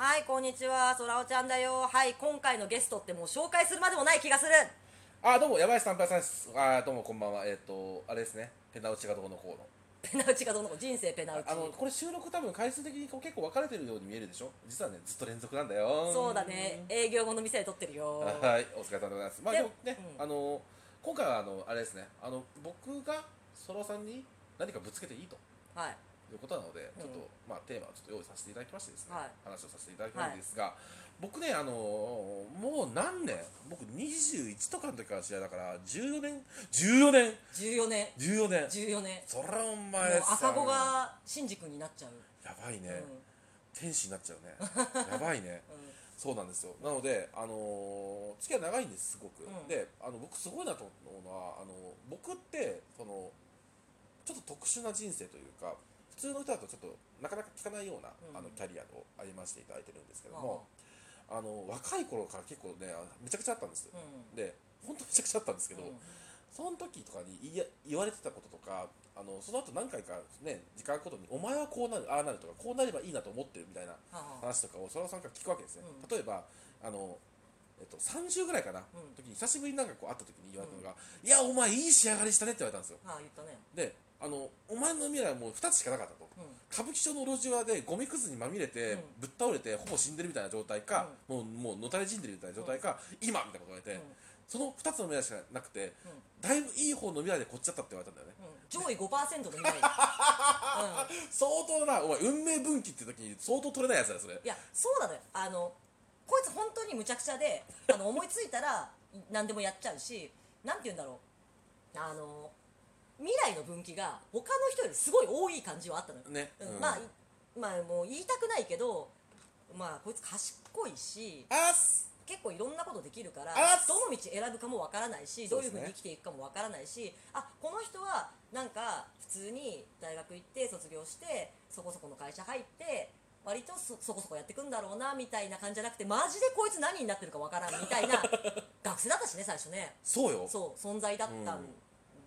はいこんにちは。そらおちゃんだよ。はい今回のゲストってもう紹介するまでもない気がする。あどうも山下三平さんです。あどうもこんばんは。えっ、とあれですね。ペナウチがどうのこうの。ペナウチがどうのこう。人生ペナウチ。あのこれ収録多分回数的にこう結構分かれてるように見えるでしょ？実はねずっと連続なんだよ。そうだね。営業後の店で撮ってるよ。はいお疲れ様でございます。まあででもね、うん。あの今回はあのあれですね。あの僕がそらさんに何かぶつけていいと。はいいうことなので、うん。ちょっと、まあ、テーマをちょっと用意させていただきましてですね、はい。話をさせていただきたいんですが、僕ね、あのもう何年、僕21とかの時から知り合いだから、14年、14年、14年。14年、14年。そらお前さ赤子がシンジ君になっちゃう、やばいね、うん。天使になっちゃうね、やばいね。うん。そうなんですよ。なので、あの付き合い長いんですすごく、うん。であの僕すごいなと思うのはあの僕ってそのちょっと特殊な人生というか普通の人だとちょっとなかなか聞かないような、うん。あのキャリアを歩ませていただいてるんですけども、あの若い頃から結構ねあめちゃくちゃあったんです、うん。で本当めちゃくちゃあったんですけど、うん。その時とかに言われてたこととかあのその後何回かね時間ごとにお前はこうなるああなるとかこうなればいいなと思ってるみたいな話とかをそらさんから聞くわけですね、うん。例えばあの、えっと、30ぐらいかな、うん。時に久しぶりになんかこう会った時に言われたのが「いやお前いい仕上がりしたね」って言われたんですよ。はあ言ったね。であのお前の未来はもう2つしかなかったと。うん。歌舞伎町の路地裏でゴミくずにまみれて、うん。ぶっ倒れてほぼ死んでるみたいな状態か、もうもうのたれ死んでるみたいな状態か、今みたいなこと言われて、うん。その2つの未来しかなくてうん。だいぶいい方の未来でこっちだったって言われたんだよね。うん。上位5%の未来、相当なお前運命分岐って時に相当取れないやつだよそれ。うん、いやそうなのよ。あのこいつ本当にむちゃくちゃであの思いついたら何でもやっちゃうしなんて言うんだろう。あの未来の分岐が他の人よりすごい多い感じはあったのよ、ね、うん。うん。まあいまあもう言いたくないけどまあこいつ賢いしあっす。結構いろんなことできるからあっどの道選ぶかもわからないし、どういうふうに生きていくかもわからないしあこの人はなんか普通に大学行って卒業してそこそこの会社入って割とそそこそこやっていくんだろうなみたいな感じじゃなくてマジでこいつ何になってるかわからんみたいな 学生だったしね最初ね。そうよ。そう存在だったん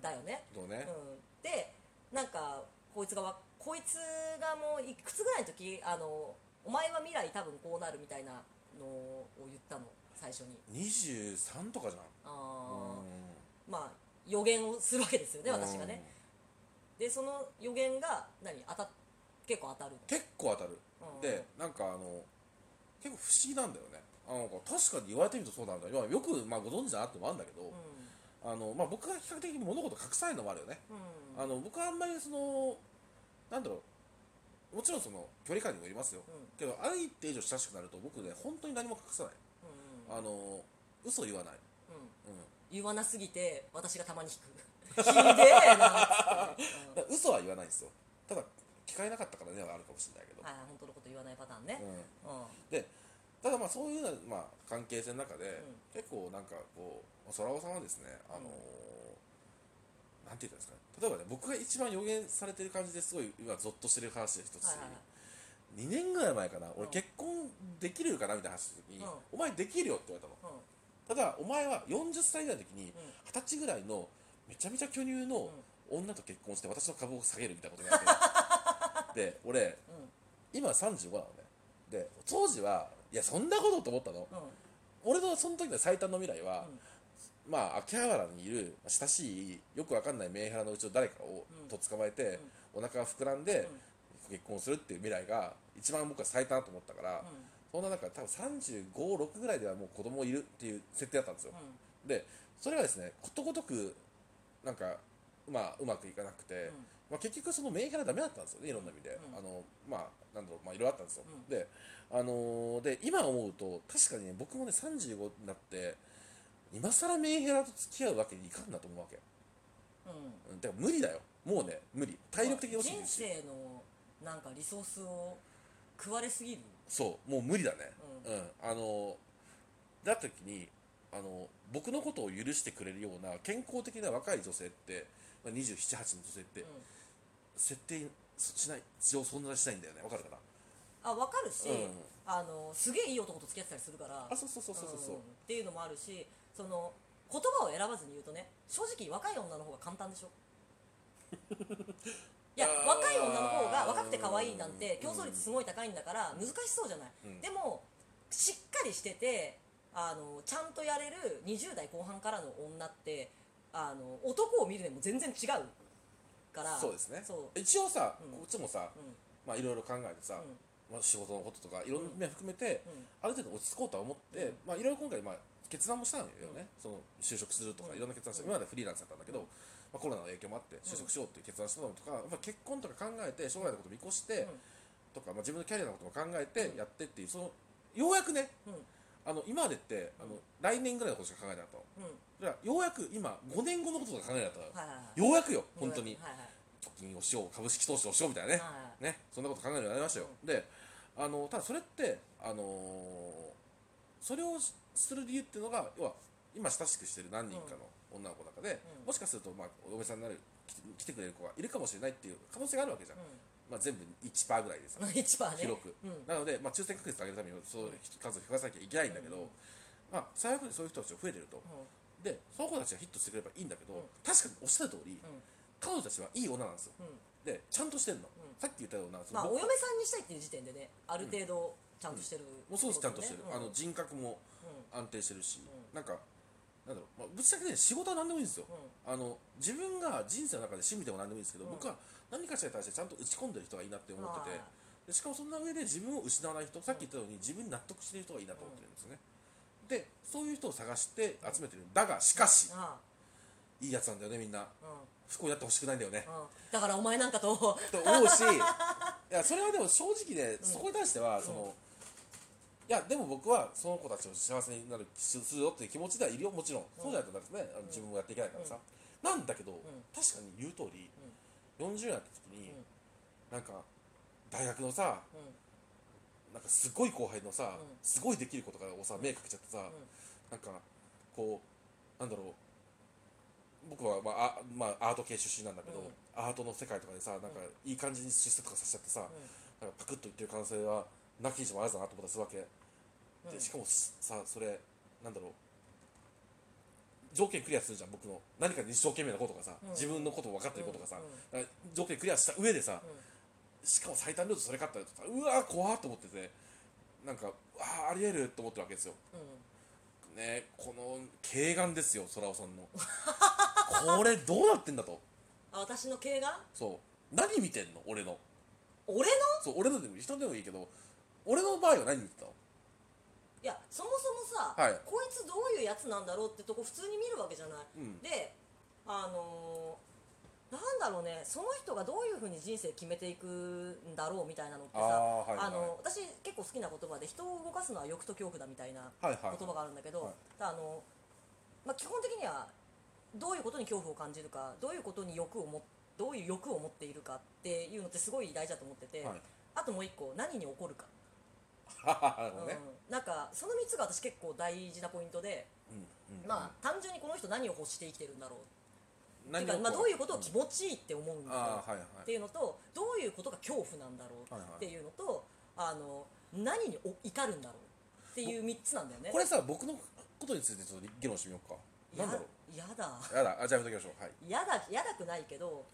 だよね、そうね、うん、でなんかこいつがわこいつがもういくつぐらいの時あのお前は未来多分こうなるみたいなのを言ったの最初に。23とかじゃん。あうーまあ予言をするわけですよねん。私がね。でその予言が何当たっ結構当たる結構当たる。うん。でなんかあの結構不思議なんだよね。あの確かに言われてみるとそうなんだ。よよく、まあ、ご存知だなってのもあるんだけど、うあのまあ、僕が比較的に物事隠さないのもあるよね、んうん。あの僕はあんまりそのなんだろう。もちろんその距離感にもよりますよ、うん。けどある一定以上親しくなると僕ね本当に何も隠さない、うん。あの嘘言わない、うん。うん。言わなすぎて私がたまに引く。ひでえな嘘は言わないんですよ。ただ聞かれなかったからねはあるかもしれないけど、うんはい本当のこと言わないパターンね。うん。うん。でただまあそういうまあ、関係性の中で、ん。結構なんかこう空尾さんはですねあのーなんて言ったんですかね。例えばね僕が一番予言されてる感じですごい今ゾッとしてる話で一つ、はいはいはい。2年ぐらい前かな。俺うん。結婚できるかなみたいな話した時に、うん。お前できるよって言われたの。うん。ただお前は40歳ぐらいの時にうん。二十歳ぐらいのめちゃめちゃ巨乳の女と結婚して私の株を下げるみたいなことになって で俺今35なのね。で当時はいやそんなことと思ったの。うん。うん俺のその時の最短の未来は、うん。まあ秋葉原にいる親しいよくわかんないメンヘラのうちの誰かをうん。とっ捕まえて、お腹が膨らんで、結婚するっていう未来が一番僕は最短だと思ったから、そんな中多分3 5 6ぐらいではもう子供いるっていう設定だったんですよ、でそれがですねことごとくなんかまあうまくいかなくて、まあ、結局そのメンヘラダメだったんですよねいろんな意味で、うん。あのまあなんだろうまあいろいろあったんですよ、うん。であのーで今思うと確かにね僕もね35になって今更メンヘラと付き合うわけにいかんなと思うわけ。うん。だから無理だよ。もうね無理。体力的に落ちるし生のなんかリソースを食われすぎる？そうもう無理だね。ううん、あのだった時にあの僕のことを許してくれるような健康的な若い女性ってまあ278の女性って、うん。設定しない上存在しないんだよね。わかるかな？あ分かるし、うん。あのすげえいい男と付き合ってたりするから。あそうそうそうそうそう、んっていうのもあるしその言葉を選ばずに言うとね正直若い女の方が簡単でしょ？いや若い女の方が若くて可愛いなんてうん。競争率すごい高いんだから難しそうじゃない、うん。でもしっかりしててあのちゃんとやれる20代後半からの女ってあの男を見る目も全然違うから。そうですね。一応さ、うん。こっちもさ、うん。まあいろいろ考えてさ、うん。まあ、仕事のこととかいろんな面含めて、うん。ある程度落ち着こうとは思って、うん。まあいろいろ今回まあ決断もしたんだよね、その就職するとかうん。いろんな決断して、今までフリーランスだったんだけど、まあ、コロナの影響もあって就職しようっていう決断したのとか、やっぱ結婚とか考えて将来のこと見越して、うん。とか、まあ、自分のキャリアのことも考えてやってっていうそのようやくねうんあの今までってあの来年ぐらいのことしか考えなかったの。うん。だからようやく今5年後のこととか考えなかったの、ようやくよ本当に。貯金をしよう株式投資をしようみたいなね、はいねそんなこと考えるようになりましたよ、であのただそれってあのーそれをする理由っていうのが要は今親しくしてる何人かの女の子の中で、うん。もしかすると、まあ、お嫁さんになる来て来てくれる子がいるかもしれないっていう可能性があるわけじゃん、まあ、全部1%ぐらいでさうん、1番ね。広く、うん。なので、まあ、抽選確率を上げるためにそう数を増やさなきゃいけないんだけど、うん。まあ、最悪にそういう人たちが増えてると、うでその子たちがヒットしてくればいいんだけど、うん。確かにおっしゃる通り、ん。彼女たちはいい女なんですよ。うん。うんでちゃんとしてんの、うん。さっき言ったようなそまあのお嫁さんにしたいっていう時点でねある程度ちゃんとしてる、もうすごくちゃんとしてる、うん。あの人格もう安定してるし、うなんかなんだろう、まあ、ぶっちゃけね仕事は何でもいいんですよ、ん。あの自分が人生の中で趣味でも何でもいいんですけど、うん。僕は何かしらに対してちゃんと打ち込んでる人がいいなって思ってて。あでしかもそんな上で自分を失わない人さっき言ったように自分に納得してる人がいいなと思ってるんですよね、でそういう人を探して集めてる。んだがしかしあいいやつなんだよねみんな。不幸になってほしくないんだよね。だからお前なんかと。と思うし いやそれはでも正直ね、そこに対してはその、いやでも僕はその子たちを幸せになるするよっていう気持ちではいるよもちろん、そうじゃないとねあの自分もやっていけないからさ、なんだけど、確かに言う通り、40になった時に、うん。なんか大学のさうなんかすごい後輩のさ、うん。すごいできることからをさ目かけちゃってさ、なんかこうなんだろう。僕は、まああまあ、アート系出身なんだけど、うん。アートの世界とかでさなんかいい感じに出世とかさせちゃってさ、ん。なんかパクッといってる可能性はなきにしもあらずだなと思ったりするわけ、うんでしかもさそれなんだろう条件クリアするじゃん僕の。何かに一生懸命なことがさ、うん。自分のこと分かってることがさ、うん。だから条件クリアした上でさ、しかも最短ルートそれかったらさうわー怖ーと思っててなんかああありえると思ってるわけですよ。うん。うんねこの軽眼ですよ空尾さんの。これどうなってんだと。あ私の経がそう。何見てんの？俺の。俺の？そう俺のでも人でもいいけど俺の場合は何見てたの？いやそもそもさ、はい。こいつどういうやつなんだろうってとこ普通に見るわけじゃない、うん。であのーなんだろうねその人がどういうふうに人生決めていくんだろうみたいなのってさあーはいはいあの私結構好きな言葉で人を動かすのは欲と恐怖だみたいなはいはい。言葉があるんだけど、はい。あのまあ、基本的にはどういうことに恐怖を感じるかどういうことに欲をもどういう欲を持っているかっていうのってすごい大事だと思ってて、はい。あともう一個何に怒るか、なるほどね、うん、なんかその3つが私結構大事なポイントで、うんうんまあ単純にこの人何を欲して生きてるんだろう。っていうか、まあ、どういうことを気持ちいいって思うんだろうああはいはい。っていうのとどういうことが恐怖なんだろうっていうのと、あの何にお怒るんだろうっていう3つなんだよね。これさ僕のことについてちょっと議論してみようか。なんだろう。やだ。やだ。あじゃあやめときましょう。はい。やだやだくないけど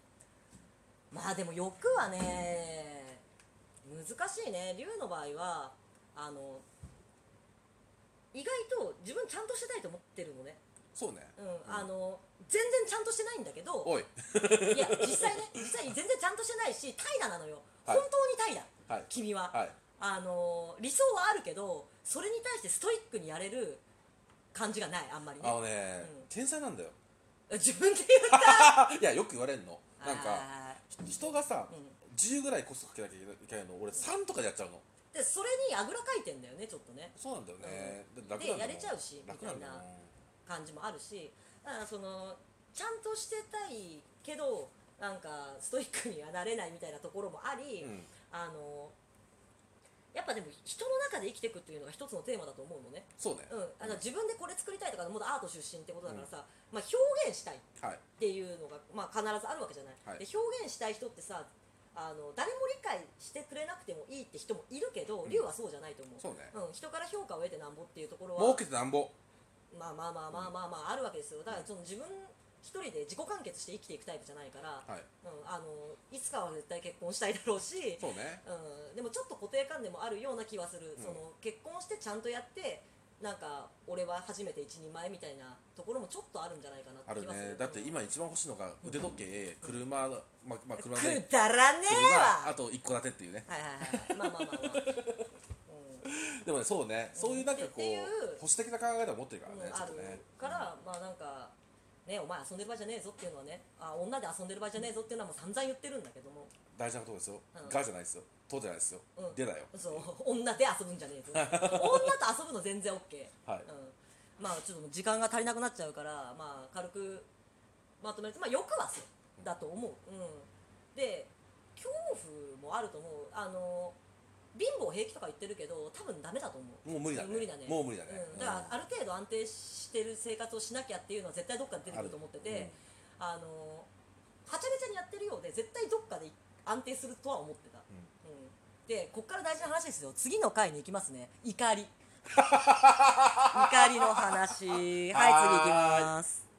まあでも欲はね難しいね。龍の場合はあの意外と自分ちゃんとしてたいと思ってるのね、そうね。うんあの全然ちゃんとしてないんだけど。おい。いや実際ね実際に全然ちゃんとしてないし怠惰なのよ、はい。本当に怠惰、はい。君は、はい。あの理想はあるけどそれに対してストイックにやれる感じがない。あんまりね。あのね、うん。天才なんだよ。自分で言った？いやよく言われるの。なんかあ人がさ、うん。10ぐらいコストかけなきゃいけないのを俺3とかでやっちゃうの。ーでそれにあぐらかいてんだよねちょっとね。そうなんだよね、で楽でなんだもん。やれちゃうしみたい感じもあるし。だからそのちゃんとしてたいけどなんかストイックにはなれないみたいなところもあり、うん。あのやっぱでも人の中で生きていくっていうのが一つのテーマだと思うのね、そうね、うん、あの自分でこれ作りたいとかもっとアート出身ってことだからさ、まあ、表現したいっはい。ていうのが、まあ、必ずあるわけじゃない、はい。で表現したい人ってさあの誰も理解してくれなくてもいいって人もいるけど龍、はそうじゃないと思う。そうね。ん、人から評価を得てなんぼっていうところは。儲けてなんぼ。まあまあまあまあまあまああるわけですよ。だからその自分一人で自己完結して生きていくタイプじゃないから、はい。うん、あのいつかは絶対結婚したいだろうしそうね。うん、でもちょっと固定観念もあるような気はする、うん。その結婚してちゃんとやってなんか俺は初めて一人前みたいなところもちょっとあるんじゃないかなってある気はする。ね。だって今一番欲しいのが腕時計車まあまあ車くでだらねえわ。車あと一戸建てっていうね。はいはいはい。まあまあまあまあ、うん。でもねそうね。そういうなんかこうう。保守的な考え方を持ってるからねうんあるから、まあなんかねお前遊んでる場合じゃねえぞっていうのはねあ女で遊んでる場合じゃねえぞっていうのはもう散々言ってるんだけども。大事なことですよ。うん。がじゃないですよ。とじゃないですよ。うん。でだよ。そう。女で遊ぶんじゃねえぞ女と遊ぶの全然 OK、はい。うん、まあちょっと時間が足りなくなっちゃうからまあ軽くまとめるとまあ欲はそうだと思う、うん、で恐怖もあると思う。あの貧乏平気とか言ってるけど多分ダメだと思う。もう無理だね。無理だね。もう無理だね。うん、だからある程度安定してる生活をしなきゃっていうのは絶対どっかで出てくると思ってて、あのはちゃめちゃにやってるようで絶対どっかで安定するとは思ってた、うん。でこっから大事な話ですよ。次の回に行きますね。怒り。怒りの話。はい次行きます